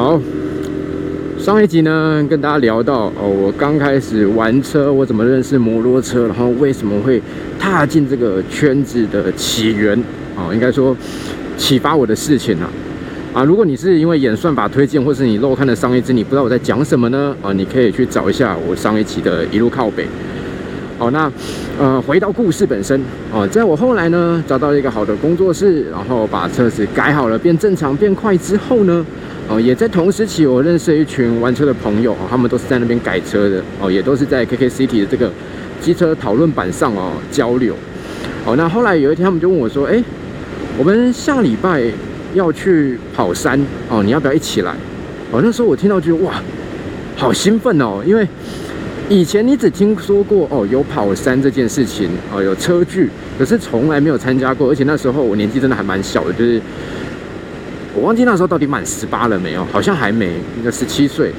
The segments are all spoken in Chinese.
好，上一集呢跟大家聊到哦，我刚开始玩车，我怎么认识摩托车，然后为什么会踏进这个圈子的起源啊，应该说启发我的事情啊。啊，如果你是因为演算法推荐，或是你漏看了上一集，你不知道我在讲什么呢？啊，你可以去找一下我上一期的一路靠北。好，那呃，回到故事本身哦，在我后来呢找到一个好的工作室，然后把车子改好了，变正常、变快之后呢，哦，也在同时期，我认识一群玩车的朋友，他们都是在那边改车的，哦，也都是在 KK City 的这个机车讨论版上哦交流。哦，那后来有一天，他们就问我说：“哎，我们下礼拜。”要去跑山哦，你要不要一起来？哦，那时候我听到就哇，好兴奋哦，因为以前你只听说过哦有跑山这件事情哦，有车距，可是从来没有参加过，而且那时候我年纪真的还蛮小的，就是我忘记那时候到底满十八了没有，好像还没，应该十七岁，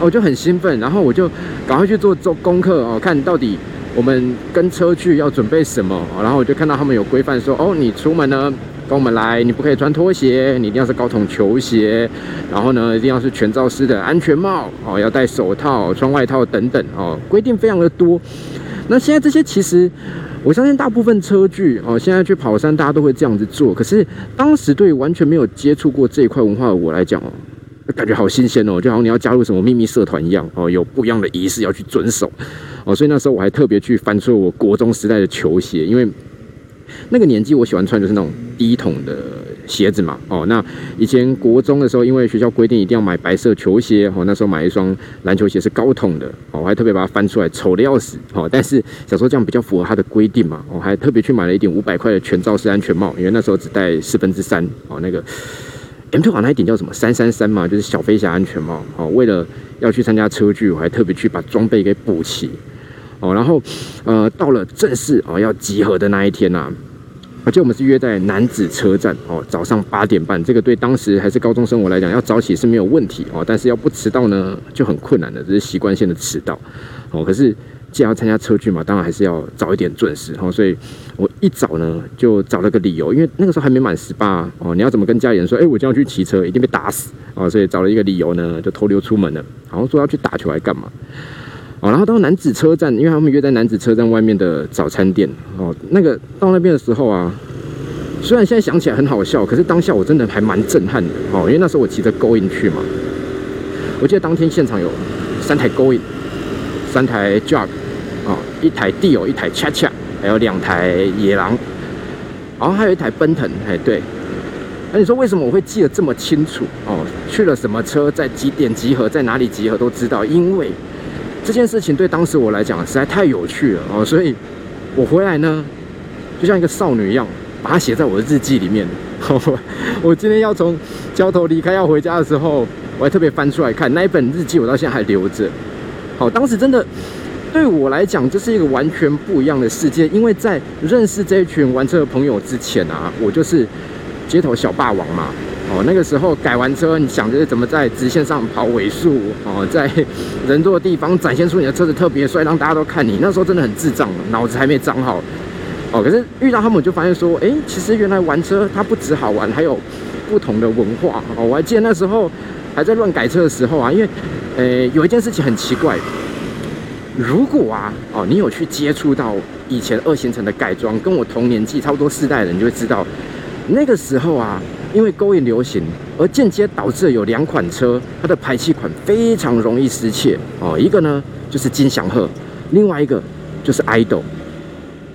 我就很兴奋，然后我就赶快去做做功课哦，看到底我们跟车去要准备什么，然后我就看到他们有规范说哦，你出门呢。跟我们来，你不可以穿拖鞋，你一定要是高筒球鞋，然后呢，一定要是全罩式的安全帽哦，要戴手套、穿外套等等哦，规定非常的多。那现在这些其实，我相信大部分车距哦，现在去跑山大家都会这样子做。可是当时对完全没有接触过这一块文化的我来讲哦，感觉好新鲜哦，就好像你要加入什么秘密社团一样哦，有不一样的仪式要去遵守哦。所以那时候我还特别去翻出我国中时代的球鞋，因为。那个年纪，我喜欢穿就是那种低筒的鞋子嘛。哦，那以前国中的时候，因为学校规定一定要买白色球鞋，哦，那时候买一双篮球鞋是高筒的，哦，我还特别把它翻出来，丑的要死，哦，但是小时候这样比较符合它的规定嘛，我还特别去买了一顶五百块的全罩式安全帽，因为那时候只戴四分之三，哦，那个 M Two 那一顶叫什么三三三嘛，就是小飞侠安全帽，哦，为了要去参加车聚，我还特别去把装备给补齐。哦，然后，呃，到了正式哦要集合的那一天呐，而且我们是约在男子车站哦，早上八点半。这个对当时还是高中生我来讲，要早起是没有问题哦，但是要不迟到呢就很困难的，这是习惯性的迟到。哦，可是既然要参加车聚嘛，当然还是要早一点准时。哦，所以我一早呢就找了个理由，因为那个时候还没满十八哦，你要怎么跟家里人说？哎，我今天要去骑车，一定被打死哦，所以找了一个理由呢，就偷溜出门了，好像说要去打球，还干嘛？哦，然后到男子车站，因为他们约在男子车站外面的早餐店。哦，那个到那边的时候啊，虽然现在想起来很好笑，可是当下我真的还蛮震撼的。哦，因为那时候我骑着 Go In 去嘛，我记得当天现场有三台 Go In，三台 Jog，哦，一台 Deal，一台 Cha Cha，还有两台野狼，然后还有一台奔腾。哎，对。那你说为什么我会记得这么清楚？哦，去了什么车，在几点集合，在哪里集合都知道，因为。这件事情对当时我来讲实在太有趣了哦，所以我回来呢，就像一个少女一样，把它写在我的日记里面。我今天要从交头离开要回家的时候，我还特别翻出来看那一本日记，我到现在还留着。好，当时真的对我来讲，这是一个完全不一样的世界，因为在认识这一群玩车的朋友之前啊，我就是街头小霸王嘛。哦，那个时候改完车，你想着怎么在直线上跑尾数哦，在人多的地方展现出你的车子特别帅，让大家都看你。那时候真的很智障，脑子还没长好。哦，可是遇到他们，就发现说，哎，其实原来玩车它不止好玩，还有不同的文化。哦，我还记得那时候还在乱改车的时候啊，因为，呃，有一件事情很奇怪，如果啊，哦，你有去接触到以前二行程的改装，跟我同年纪差不多世代的人，就会知道那个时候啊。因为勾引流行，而间接导致有两款车，它的排气管非常容易失窃哦。一个呢就是金祥鹤，另外一个就是 idol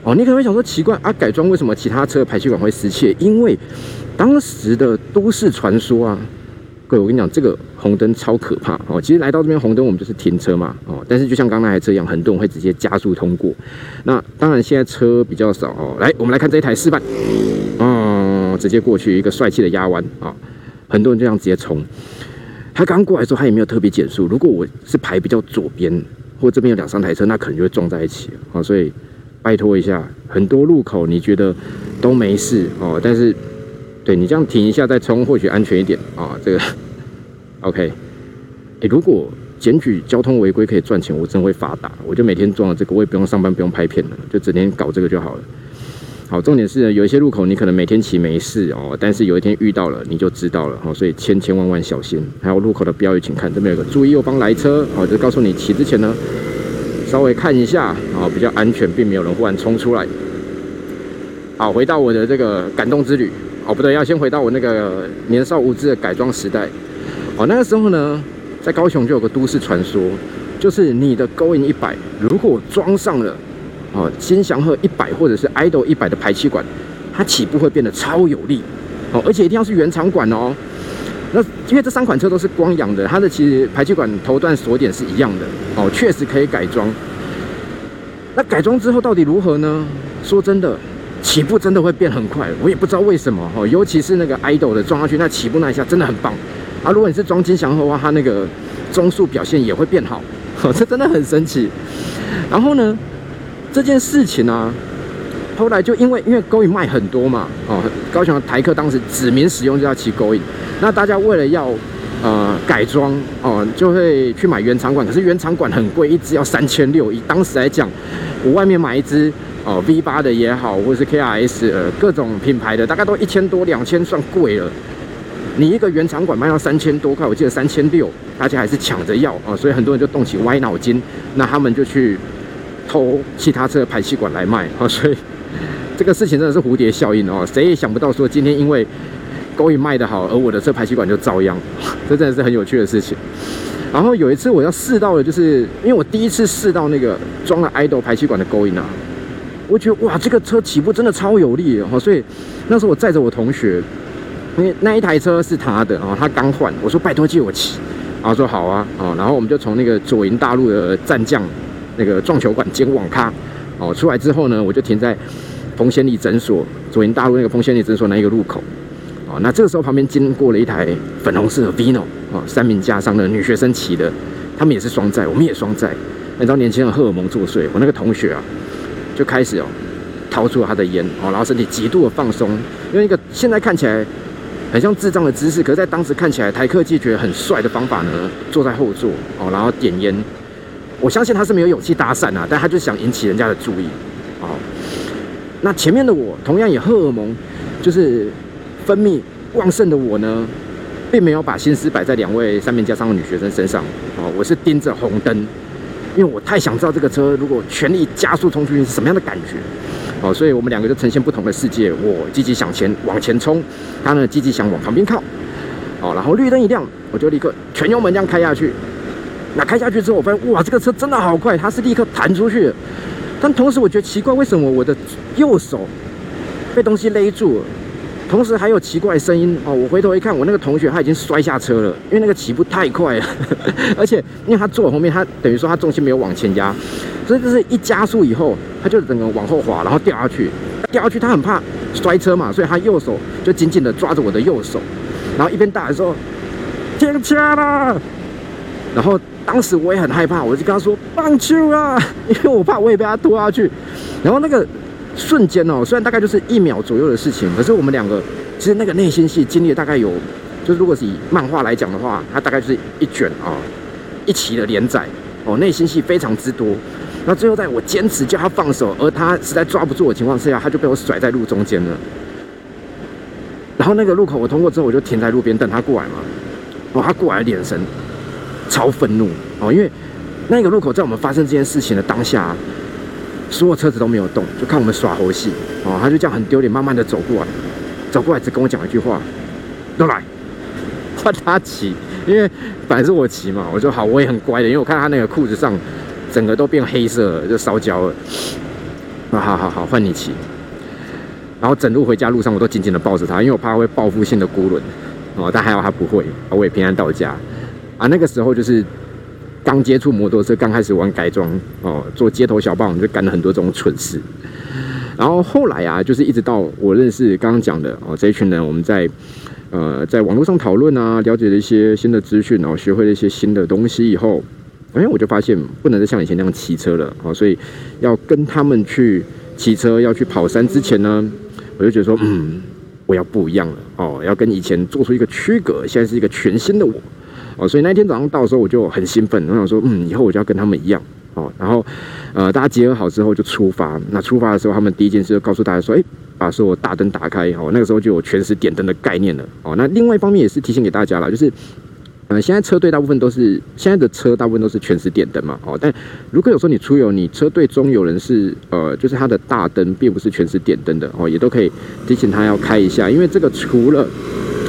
哦。你可能会想说奇怪啊，改装为什么其他车排气管会失窃？因为当时的都市传说啊，各位我跟你讲，这个红灯超可怕哦。其实来到这边红灯，我们就是停车嘛哦。但是就像刚那台车一样，很多人会直接加速通过。那当然现在车比较少哦。来，我们来看这一台示范。直接过去一个帅气的压弯啊！很多人就这样直接冲。他刚过来的时候，他也没有特别减速。如果我是排比较左边，或这边有两三台车，那可能就会撞在一起啊。所以拜托一下，很多路口你觉得都没事哦，但是对你这样停一下再冲，或许安全一点啊。这个 OK。哎，如果检举交通违规可以赚钱，我真会发达。我就每天撞了这个，我也不用上班，不用拍片了，就整天搞这个就好了。好，重点是有一些路口你可能每天骑没事哦，但是有一天遇到了你就知道了哦，所以千千万万小心。还有路口的标语，请看这边有个注意右方来车哦，就告诉你骑之前呢，稍微看一下啊，比较安全，并没有人忽然冲出来。好，回到我的这个感动之旅哦，不对，要先回到我那个年少无知的改装时代哦，那个时候呢，在高雄就有个都市传说，就是你的勾引一百如果装上了。哦，金祥鹤一百或者是 idol 一百的排气管，它起步会变得超有力哦，而且一定要是原厂管哦。那因为这三款车都是光阳的，它的其实排气管头段锁点是一样的哦，确实可以改装。那改装之后到底如何呢？说真的，起步真的会变很快，我也不知道为什么哦。尤其是那个 idol 的装上去，那起步那一下真的很棒。啊，如果你是装金祥鹤的话，它那个中速表现也会变好，哦，这真的很神奇。然后呢？这件事情呢，后来就因为因为勾引卖很多嘛，哦，高雄的台客当时指名使用就要骑勾引，那大家为了要呃改装哦，就会去买原厂管，可是原厂管很贵，一支要三千六，以当时来讲，我外面买一支哦 V 八的也好，或者是 KRS 呃各种品牌的，大概都一千多两千算贵了，你一个原厂管卖到三千多块，我记得三千六，大家还是抢着要啊，所以很多人就动起歪脑筋，那他们就去。偷其他车的排气管来卖啊，所以这个事情真的是蝴蝶效应哦，谁也想不到说今天因为勾引卖的好，而我的车排气管就遭殃，这真的是很有趣的事情。然后有一次我要试到的，就是因为我第一次试到那个装了 idol 排气管的勾引啊，我觉得哇，这个车起步真的超有力哦，所以那时候我载着我同学，因为那一台车是他的哦，他刚换，我说拜托借我骑，然后说好啊，哦，然后我们就从那个左营大陆的战将。那个撞球馆兼网咖，哦，出来之后呢，我就停在丰仙里诊所左营大陆那个丰仙里诊所那一个路口，哦，那这个时候旁边经过了一台粉红色的 Vino，哦，三名加上的女学生骑的，他们也是双载，我们也双载，你知道年轻人荷尔蒙作祟，我那个同学啊，就开始哦，掏出了他的烟，哦，然后身体极度的放松，用一个现在看起来很像智障的姿势，可是在当时看起来台客记觉得很帅的方法呢，坐在后座，哦，然后点烟。我相信他是没有勇气搭讪啊，但他就想引起人家的注意，哦。那前面的我同样也荷尔蒙就是分泌旺盛的我呢，并没有把心思摆在两位三面加上的女学生身上，哦，我是盯着红灯，因为我太想知道这个车如果全力加速冲出去是什么样的感觉，哦，所以我们两个就呈现不同的世界，我积极向前往前冲，他呢积极想往旁边靠，哦，然后绿灯一亮，我就立刻全油门这样开下去。那开下去之后，我发现哇，这个车真的好快，它是立刻弹出去。但同时，我觉得奇怪，为什么我的右手被东西勒住了？同时还有奇怪声音哦。我回头一看，我那个同学他已经摔下车了，因为那个起步太快了，而且因为他坐我后面，他等于说他重心没有往前压，所以就是一加速以后，他就整个往后滑，然后掉下去。掉下去，他很怕摔车嘛，所以他右手就紧紧的抓着我的右手，然后一边大喊说：“停车了！”然后。当时我也很害怕，我就跟他说棒球啊，因为我怕我也被他拖下去。然后那个瞬间哦，虽然大概就是一秒左右的事情，可是我们两个其实那个内心戏经历大概有，就是如果是以漫画来讲的话，它大概就是一卷啊一期的连载哦，内心戏非常之多。那最后在我坚持叫他放手，而他实在抓不住的情况之下，他就被我甩在路中间了。然后那个路口我通过之后，我就停在路边等他过来嘛。哦，他过来的眼神。超愤怒哦！因为那个路口在我们发生这件事情的当下，所有车子都没有动，就看我们耍猴戏哦。他就这样很丢脸，慢慢的走过来，走过来只跟我讲一句话：“都来，换他骑。”因为本来是我骑嘛，我说好，我也很乖的，因为我看他那个裤子上整个都变黑色了，就烧焦了。啊，好好好，换你骑。然后整路回家路上，我都紧紧的抱着他，因为我怕他会报复性的孤轮哦。但还好他不会，我也平安到家。啊，那个时候就是刚接触摩托车，刚开始玩改装哦，做街头小霸王就干了很多这种蠢事。然后后来啊，就是一直到我认识刚刚讲的哦这一群人，我们在呃在网络上讨论啊，了解了一些新的资讯，然后学会了一些新的东西以后，哎，我就发现不能再像以前那样骑车了哦，所以要跟他们去骑车，要去跑山之前呢，我就觉得说，嗯，我要不一样了哦，要跟以前做出一个区隔，现在是一个全新的我。哦，所以那天早上到的时候，我就很兴奋，我想说，嗯，以后我就要跟他们一样，哦，然后，呃，大家集合好之后就出发。那出发的时候，他们第一件事就告诉大家说，哎，把所有大灯打开哦，那个时候就有全时点灯的概念了哦。那另外一方面也是提醒给大家了，就是。呃，现在车队大部分都是现在的车大部分都是全时点灯嘛，哦，但如果有时候你出游，你车队中有人是呃，就是他的大灯并不是全时点灯的哦，也都可以提醒他要开一下，因为这个除了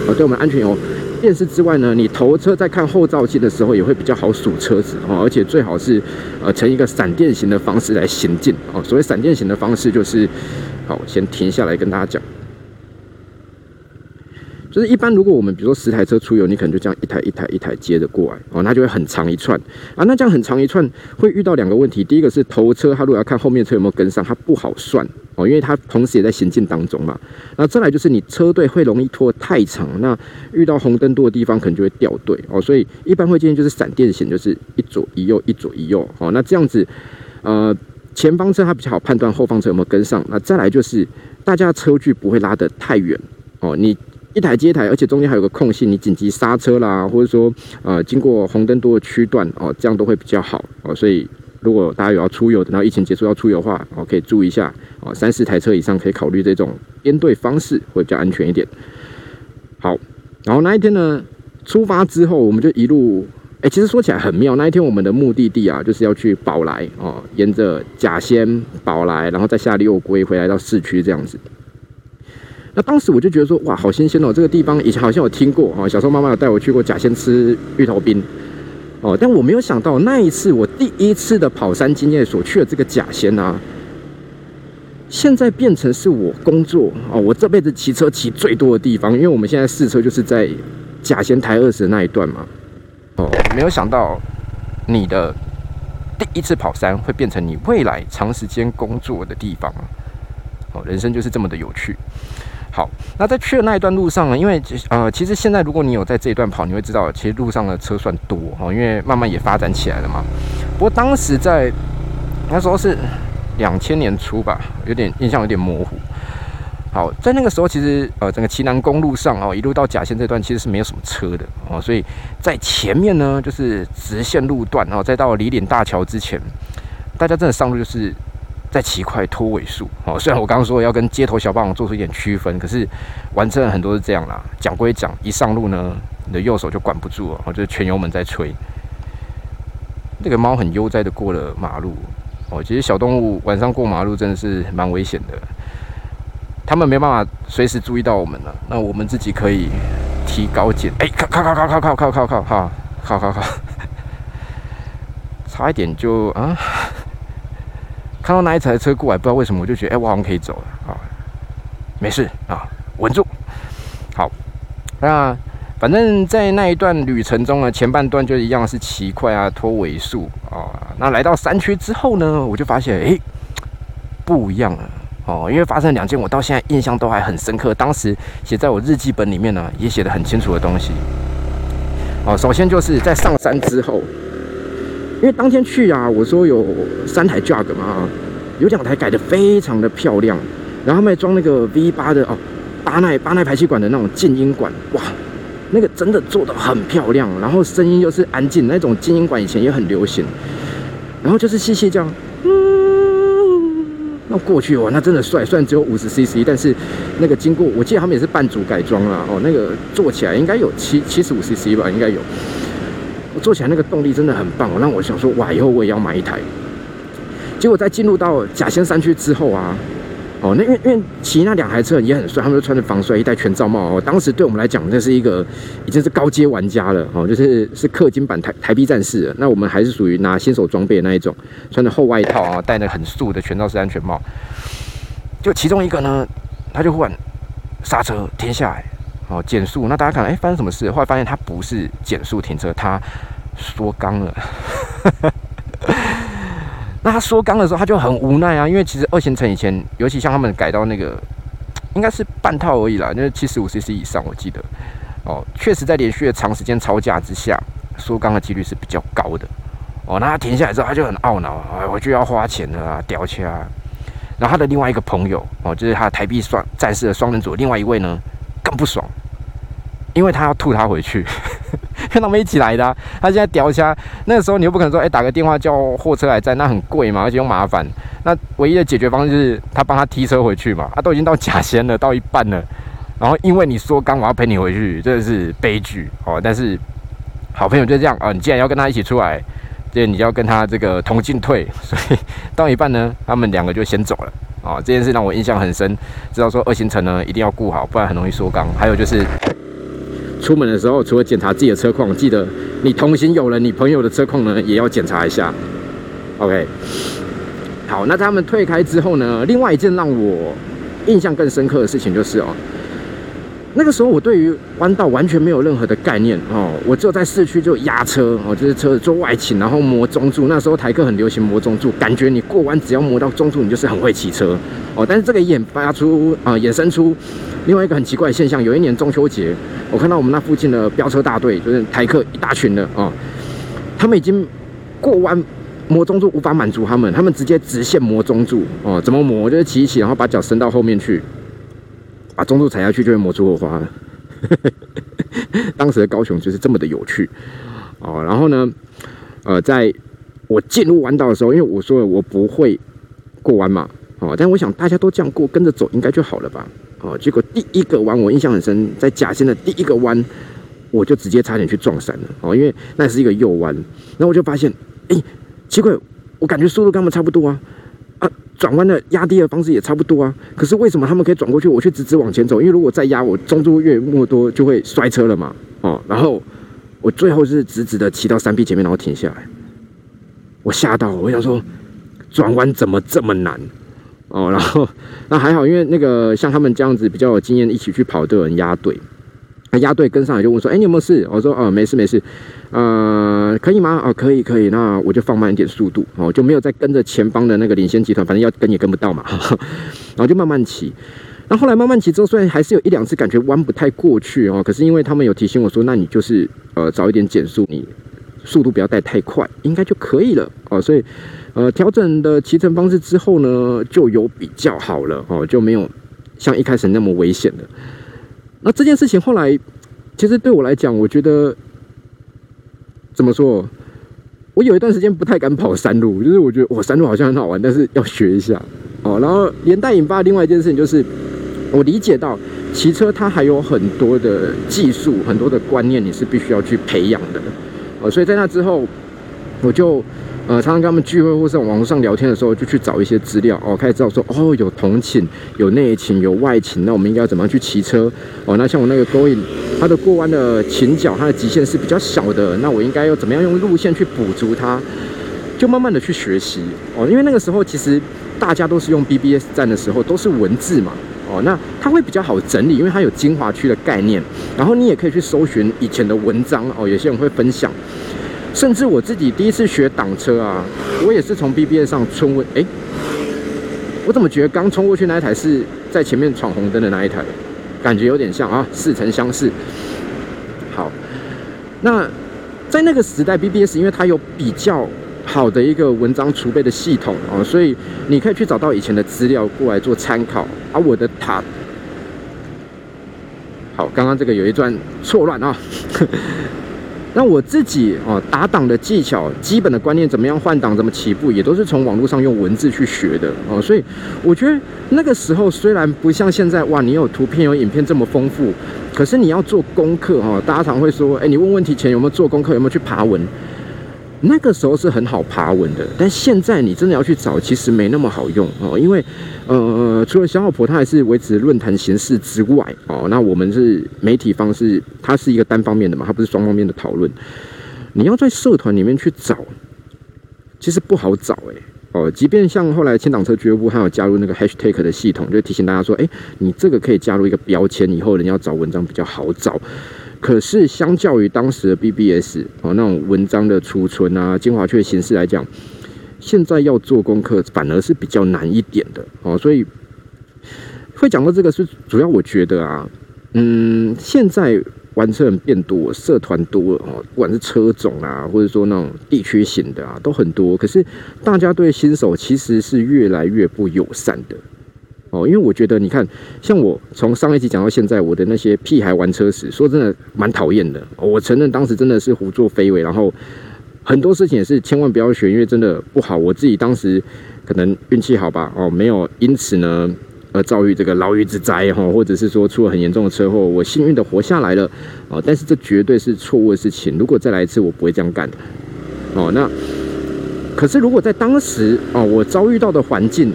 呃对我们安全有电视之外呢，你头车在看后照镜的时候也会比较好数车子哦，而且最好是呃呈一个闪电型的方式来行进哦，所谓闪电型的方式就是，好，先停下来跟大家讲。就是一般，如果我们比如说十台车出游，你可能就这样一台一台一台接着过来哦，那就会很长一串啊。那这样很长一串会遇到两个问题，第一个是头车，它如果要看后面车有没有跟上，它不好算哦，因为它同时也在行进当中嘛。那再来就是你车队会容易拖太长，那遇到红灯多的地方可能就会掉队哦。所以一般会建议就是闪电型，就是一左一右，一左一右哦。那这样子，呃，前方车它比较好判断后方车有没有跟上。那再来就是大家车距不会拉得太远哦，你。一台接一台，而且中间还有个空隙，你紧急刹车啦，或者说呃经过红灯多的区段哦，这样都会比较好哦。所以如果大家有要出游，等到疫情结束要出游的话，哦可以注意一下哦，三四台车以上可以考虑这种编队方式，会比较安全一点。好，然后那一天呢，出发之后我们就一路，哎，其实说起来很妙，那一天我们的目的地啊，就是要去宝来哦，沿着甲仙宝来，然后再下六龟回来到市区这样子。那当时我就觉得说，哇，好新鲜哦！这个地方以前好像有听过哦，小时候妈妈有带我去过甲仙吃芋头冰哦，但我没有想到那一次我第一次的跑山经验所去的这个甲仙啊，现在变成是我工作哦，我这辈子骑车骑最多的地方，因为我们现在试车就是在甲仙台二十的那一段嘛哦，没有想到你的第一次跑山会变成你未来长时间工作的地方哦，人生就是这么的有趣。好，那在去的那一段路上呢？因为呃，其实现在如果你有在这一段跑，你会知道，其实路上的车算多哦，因为慢慢也发展起来了嘛。不过当时在那时候是两千年初吧，有点印象有点模糊。好，在那个时候，其实呃，整个旗南公路上哦，一路到甲线这段其实是没有什么车的哦，所以在前面呢，就是直线路段哦，再到李岭大桥之前，大家真的上路就是。在骑快拖尾数哦，虽然我刚刚说要跟街头小霸王做出一点区分，可是完成很多是这样啦。讲归讲，一上路呢，你的右手就管不住了，就是全油门在吹。那个猫很悠哉的过了马路哦。其实小动物晚上过马路真的是蛮危险的，他们没办法随时注意到我们了。那我们自己可以提高警，哎，靠靠靠靠靠靠靠靠靠，靠靠靠，差一点就啊。看到那一台车过来，不知道为什么我就觉得，哎，我好像可以走了啊！没事啊，稳住。好，那反正在那一段旅程中呢，前半段就一样是骑快啊，拖尾数啊。那来到山区之后呢，我就发现，哎，不一样了哦，因为发生两件我到现在印象都还很深刻，当时写在我日记本里面呢，也写的很清楚的东西。哦，首先就是在上山之后。因为当天去啊，我说有三台 Jug 嘛，有两台改的非常的漂亮，然后他们装那个 V 八的哦，八奈八奈排气管的那种静音管，哇，那个真的做的很漂亮，然后声音又是安静，那种静音管以前也很流行，然后就是细细这样，嗯，那过去哇，那真的帅，虽然只有五十 CC，但是那个经过，我记得他们也是半组改装了哦，那个做起来应该有七七十五 CC 吧，应该有。做起来那个动力真的很棒，让我想说哇，以后我也要买一台。结果在进入到甲仙山区之后啊，哦，那因为因为骑那两台车也很帅，他们都穿着防摔衣、戴全罩帽哦。当时对我们来讲，这是一个已经是高阶玩家了哦，就是是氪金版台台币战士。那我们还是属于拿新手装备那一种，穿着厚外套啊，戴那很素的全罩式安全帽。就其中一个呢，他就忽然刹车停下来。哦，减速，那大家看，哎，发生什么事？后来发现它不是减速停车，它缩缸了。那他缩缸的时候，他就很无奈啊，因为其实二行程以前，尤其像他们改到那个，应该是半套而已啦，就是七十五 CC 以上，我记得。哦，确实在连续的长时间超价之下，缩缸的几率是比较高的。哦，那他停下来之后，他就很懊恼，哎，我就要花钱了啊，掉钱啊。然后他的另外一个朋友，哦，就是他台币双战士的双人组，另外一位呢。更不爽，因为他要吐他回去，跟他们一起来的。他现在屌虾，那个时候你又不可能说，哎，打个电话叫货车来载，那很贵嘛，而且又麻烦。那唯一的解决方式是他帮他踢车回去嘛。他都已经到甲仙了，到一半了，然后因为你说刚我要陪你回去，真的是悲剧哦。但是好朋友就这样啊，你既然要跟他一起出来，这你要跟他这个同进退。所以 到一半呢，他们两个就先走了。啊，这件事让我印象很深，知道说二行程呢一定要顾好，不然很容易缩缸。还有就是出门的时候，除了检查自己的车况，记得你同行有了，你朋友的车况呢也要检查一下。OK，好，那他们退开之后呢，另外一件让我印象更深刻的事情就是哦。那个时候我对于弯道完全没有任何的概念哦，我只有在市区就压车哦，就是车子做外倾，然后磨中柱。那时候台客很流行磨中柱，感觉你过弯只要磨到中柱，你就是很会骑车哦。但是这个演发出啊，衍生出另外一个很奇怪的现象。有一年中秋节，我看到我们那附近的飙车大队，就是台客一大群的哦，他们已经过弯磨中柱无法满足他们，他们直接直线磨中柱哦。怎么磨？就是骑一骑，然后把脚伸到后面去。把中柱踩下去就会磨出火花了。当时的高雄就是这么的有趣哦。然后呢，呃，在我进入弯道的时候，因为我说了我不会过弯嘛，哦，但我想大家都这样过，跟着走应该就好了吧？哦，结果第一个弯我印象很深，在甲线的第一个弯，我就直接差点去撞山了哦，因为那是一个右弯，然后我就发现，哎，奇怪，我感觉速度跟他们差不多啊。转弯的压低的方式也差不多啊，可是为什么他们可以转过去，我却直直往前走？因为如果再压，我中柱越过多就会摔车了嘛。哦，然后我最后是直直的骑到山壁前面，然后停下来。我吓到，我想说转弯怎么这么难？哦，然后 那还好，因为那个像他们这样子比较有经验，一起去跑的人压队。那压队跟上来就问说：“哎，你有没有事？”我说：“哦，没事没事。”呃，可以吗？哦，可以可以。那我就放慢一点速度，哦，就没有再跟着前方的那个领先集团，反正要跟也跟不到嘛。然后就慢慢骑。那后来慢慢骑之后，虽然还是有一两次感觉弯不太过去哦，可是因为他们有提醒我说：“那你就是呃早一点减速，你速度不要带太快，应该就可以了。”哦，所以呃调整的骑乘方式之后呢，就有比较好了哦，就没有像一开始那么危险了。那这件事情后来，其实对我来讲，我觉得怎么说？我有一段时间不太敢跑山路，就是我觉得我山路好像很好玩，但是要学一下哦。然后连带引发另外一件事情，就是我理解到骑车它还有很多的技术、很多的观念，你是必须要去培养的哦。所以在那之后，我就。呃，常常跟他们聚会或是网络上聊天的时候，就去找一些资料哦，开始知道说哦，有同寝、有内寝、有外寝，那我们应该要怎么样去骑车哦？那像我那个 Going，它的过弯的倾角，它的极限是比较小的，那我应该要怎么样用路线去补足它？就慢慢的去学习哦，因为那个时候其实大家都是用 BBS 站的时候都是文字嘛哦，那它会比较好整理，因为它有精华区的概念，然后你也可以去搜寻以前的文章哦，有些人会分享。甚至我自己第一次学挡车啊，我也是从 BBS 上冲过，哎，我怎么觉得刚冲过去那一台是在前面闯红灯的那一台，感觉有点像啊，似曾相识。好，那在那个时代，BBS 因为它有比较好的一个文章储备的系统啊，所以你可以去找到以前的资料过来做参考。而我的塔，好，刚刚这个有一段错乱啊。那我自己哦，打档的技巧、基本的观念，怎么样换档、怎么起步，也都是从网络上用文字去学的哦。所以我觉得那个时候虽然不像现在哇，你有图片、有影片这么丰富，可是你要做功课哈。大家常会说，哎，你问问题前有没有做功课，有没有去爬文？那个时候是很好爬文的，但现在你真的要去找，其实没那么好用哦。因为呃，除了小老婆她还是维持论坛形式之外哦，那我们是媒体方式，它是一个单方面的嘛，它不是双方面的讨论。你要在社团里面去找，其实不好找哎哦。即便像后来千档车俱乐部，还有加入那个 hashtag 的系统，就提醒大家说，哎，你这个可以加入一个标签，以后人要找文章比较好找。可是，相较于当时的 BBS 哦，那种文章的储存啊、精华区的形式来讲，现在要做功课反而是比较难一点的哦。所以会讲到这个，是主要我觉得啊，嗯，现在玩车人变多，社团多了哦，不管是车种啊，或者说那种地区型的啊，都很多。可是大家对新手其实是越来越不友善的。哦，因为我觉得你看，像我从上一集讲到现在，我的那些屁孩玩车时，说真的蛮讨厌的。我承认当时真的是胡作非为，然后很多事情也是千万不要学，因为真的不好。我自己当时可能运气好吧，哦，没有因此呢而遭遇这个牢狱之灾哈，或者是说出了很严重的车祸，我幸运的活下来了哦。但是这绝对是错误的事情，如果再来一次，我不会这样干。哦，那可是如果在当时哦，我遭遇到的环境。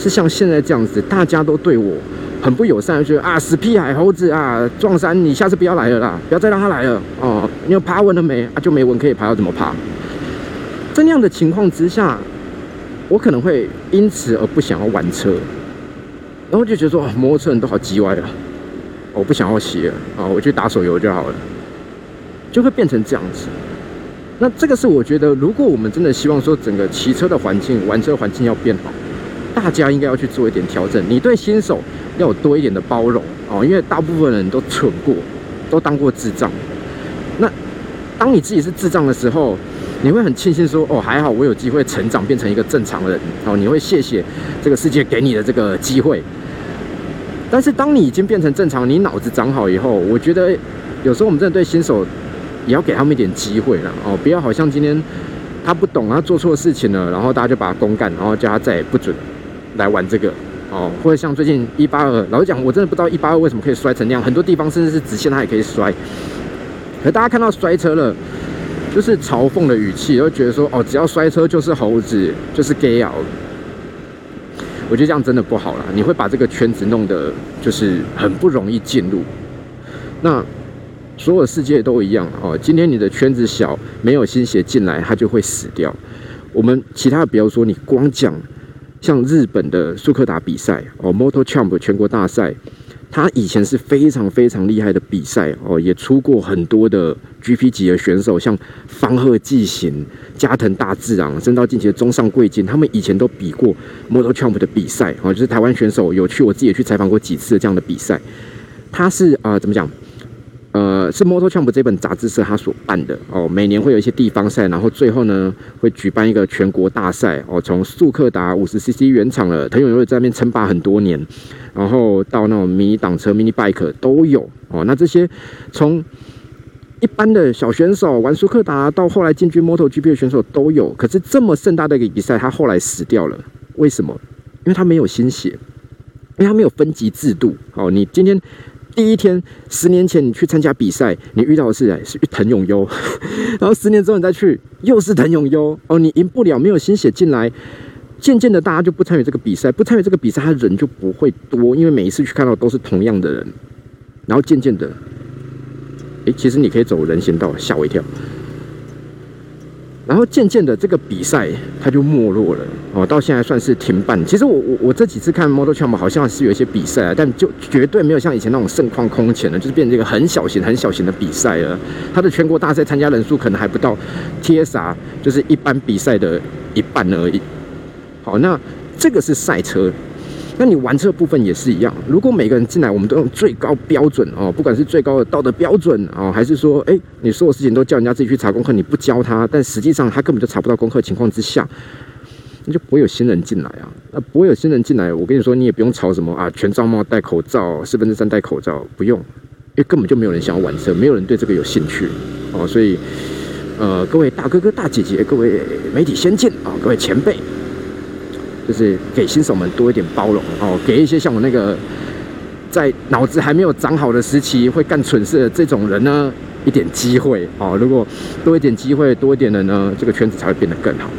是像现在这样子，大家都对我很不友善，觉得啊死屁孩猴子啊撞山，你下次不要来了啦，不要再让他来了哦。你有爬稳了没？啊就没稳可以爬，要怎么爬？在那样的情况之下，我可能会因此而不想要玩车，然后就觉得说摩托车人都好叽歪啊，我不想要骑了啊，我去打手游就好了，就会变成这样子。那这个是我觉得，如果我们真的希望说整个骑车的环境、玩车环境要变好。大家应该要去做一点调整，你对新手要有多一点的包容哦，因为大部分人都蠢过，都当过智障。那当你自己是智障的时候，你会很庆幸说，哦，还好我有机会成长变成一个正常人哦，你会谢谢这个世界给你的这个机会。但是当你已经变成正常，你脑子长好以后，我觉得有时候我们真的对新手也要给他们一点机会了哦，不要好像今天他不懂，他做错事情了，然后大家就把他公干，然后叫他再也不准。来玩这个哦，或者像最近一八二，老实讲，我真的不知道一八二为什么可以摔成那样，很多地方甚至是直线它也可以摔。可大家看到摔车了，就是嘲讽的语气，会觉得说哦，只要摔车就是猴子，就是 gay 啊。我觉得这样真的不好了，你会把这个圈子弄得就是很不容易进入。那所有世界都一样哦，今天你的圈子小，没有新血进来，它就会死掉。我们其他的，比如说你光讲。像日本的速克达比赛哦，Moto Champ 全国大赛，它以前是非常非常厉害的比赛哦，也出过很多的 GP 级的选手，像方鹤纪行、加藤大志昂，升到近期的中上贵金，他们以前都比过 Moto Champ 的比赛哦，就是台湾选手有去，我自己也去采访过几次这样的比赛，他是啊，怎么讲？呃，是 Motor Champ 这本杂志社他所办的哦，每年会有一些地方赛，然后最后呢会举办一个全国大赛哦。从速克达五十 CC 原厂的藤永优在那边称霸很多年，然后到那种迷你挡车 Mini Bike 都有哦。那这些从一般的小选手玩速克达，到后来进军 Moto GP 的选手都有。可是这么盛大的一个比赛，他后来死掉了，为什么？因为他没有新血，因为他没有分级制度。哦，你今天。第一天，十年前你去参加比赛，你遇到的是是藤永优，然后十年之后你再去，又是藤永优。哦，你赢不了，没有新血进来，渐渐的大家就不参与这个比赛，不参与这个比赛，他人就不会多，因为每一次去看到都是同样的人，然后渐渐的，哎，其实你可以走人行道，吓我一跳。然后渐渐的，这个比赛它就没落了哦，到现在算是停办。其实我我我这几次看 Model Champ 好像是有一些比赛，但就绝对没有像以前那种盛况空前的，就是变成一个很小型、很小型的比赛了。它的全国大赛参加人数可能还不到 TSA，就是一般比赛的一半而已。好，那这个是赛车。那你玩车部分也是一样，如果每个人进来，我们都用最高标准哦，不管是最高的道德标准哦，还是说，哎，你所有事情都叫人家自己去查功课，你不教他，但实际上他根本就查不到功课情况之下，那就不会有新人进来啊。那不会有新人进来，我跟你说，你也不用吵什么啊，全罩帽、戴口罩、四分之三戴口罩，不用，因为根本就没有人想要玩车，没有人对这个有兴趣哦。所以，呃，各位大哥哥、大姐姐，各位媒体先进啊，各位前辈。就是给新手们多一点包容哦，给一些像我那个在脑子还没有长好的时期会干蠢事的这种人呢一点机会哦。如果多一点机会，多一点人呢，这个圈子才会变得更好，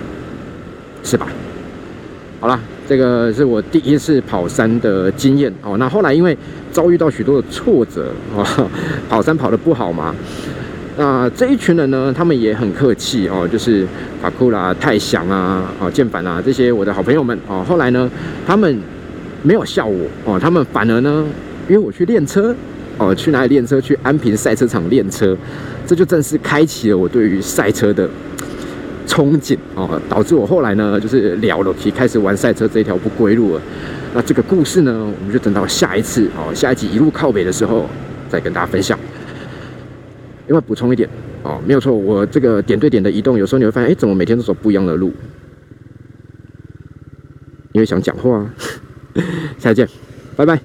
是吧？好了，这个是我第一次跑山的经验哦。那后来因为遭遇到许多的挫折哦，跑山跑得不好嘛。那这一群人呢，他们也很客气哦，就是法库啦、泰祥啊、啊剑凡啊这些我的好朋友们哦。后来呢，他们没有笑我哦，他们反而呢约我去练车哦，去哪里练车？去安平赛车场练车，这就正式开启了我对于赛车的憧憬哦，导致我后来呢就是了了，开始玩赛车这条不归路了。那这个故事呢，我们就等到下一次哦，下一集一路靠北的时候再跟大家分享。另外补充一点哦，没有错，我这个点对点的移动，有时候你会发现，哎，怎么每天都走不一样的路？因为想讲话，下次见，拜拜。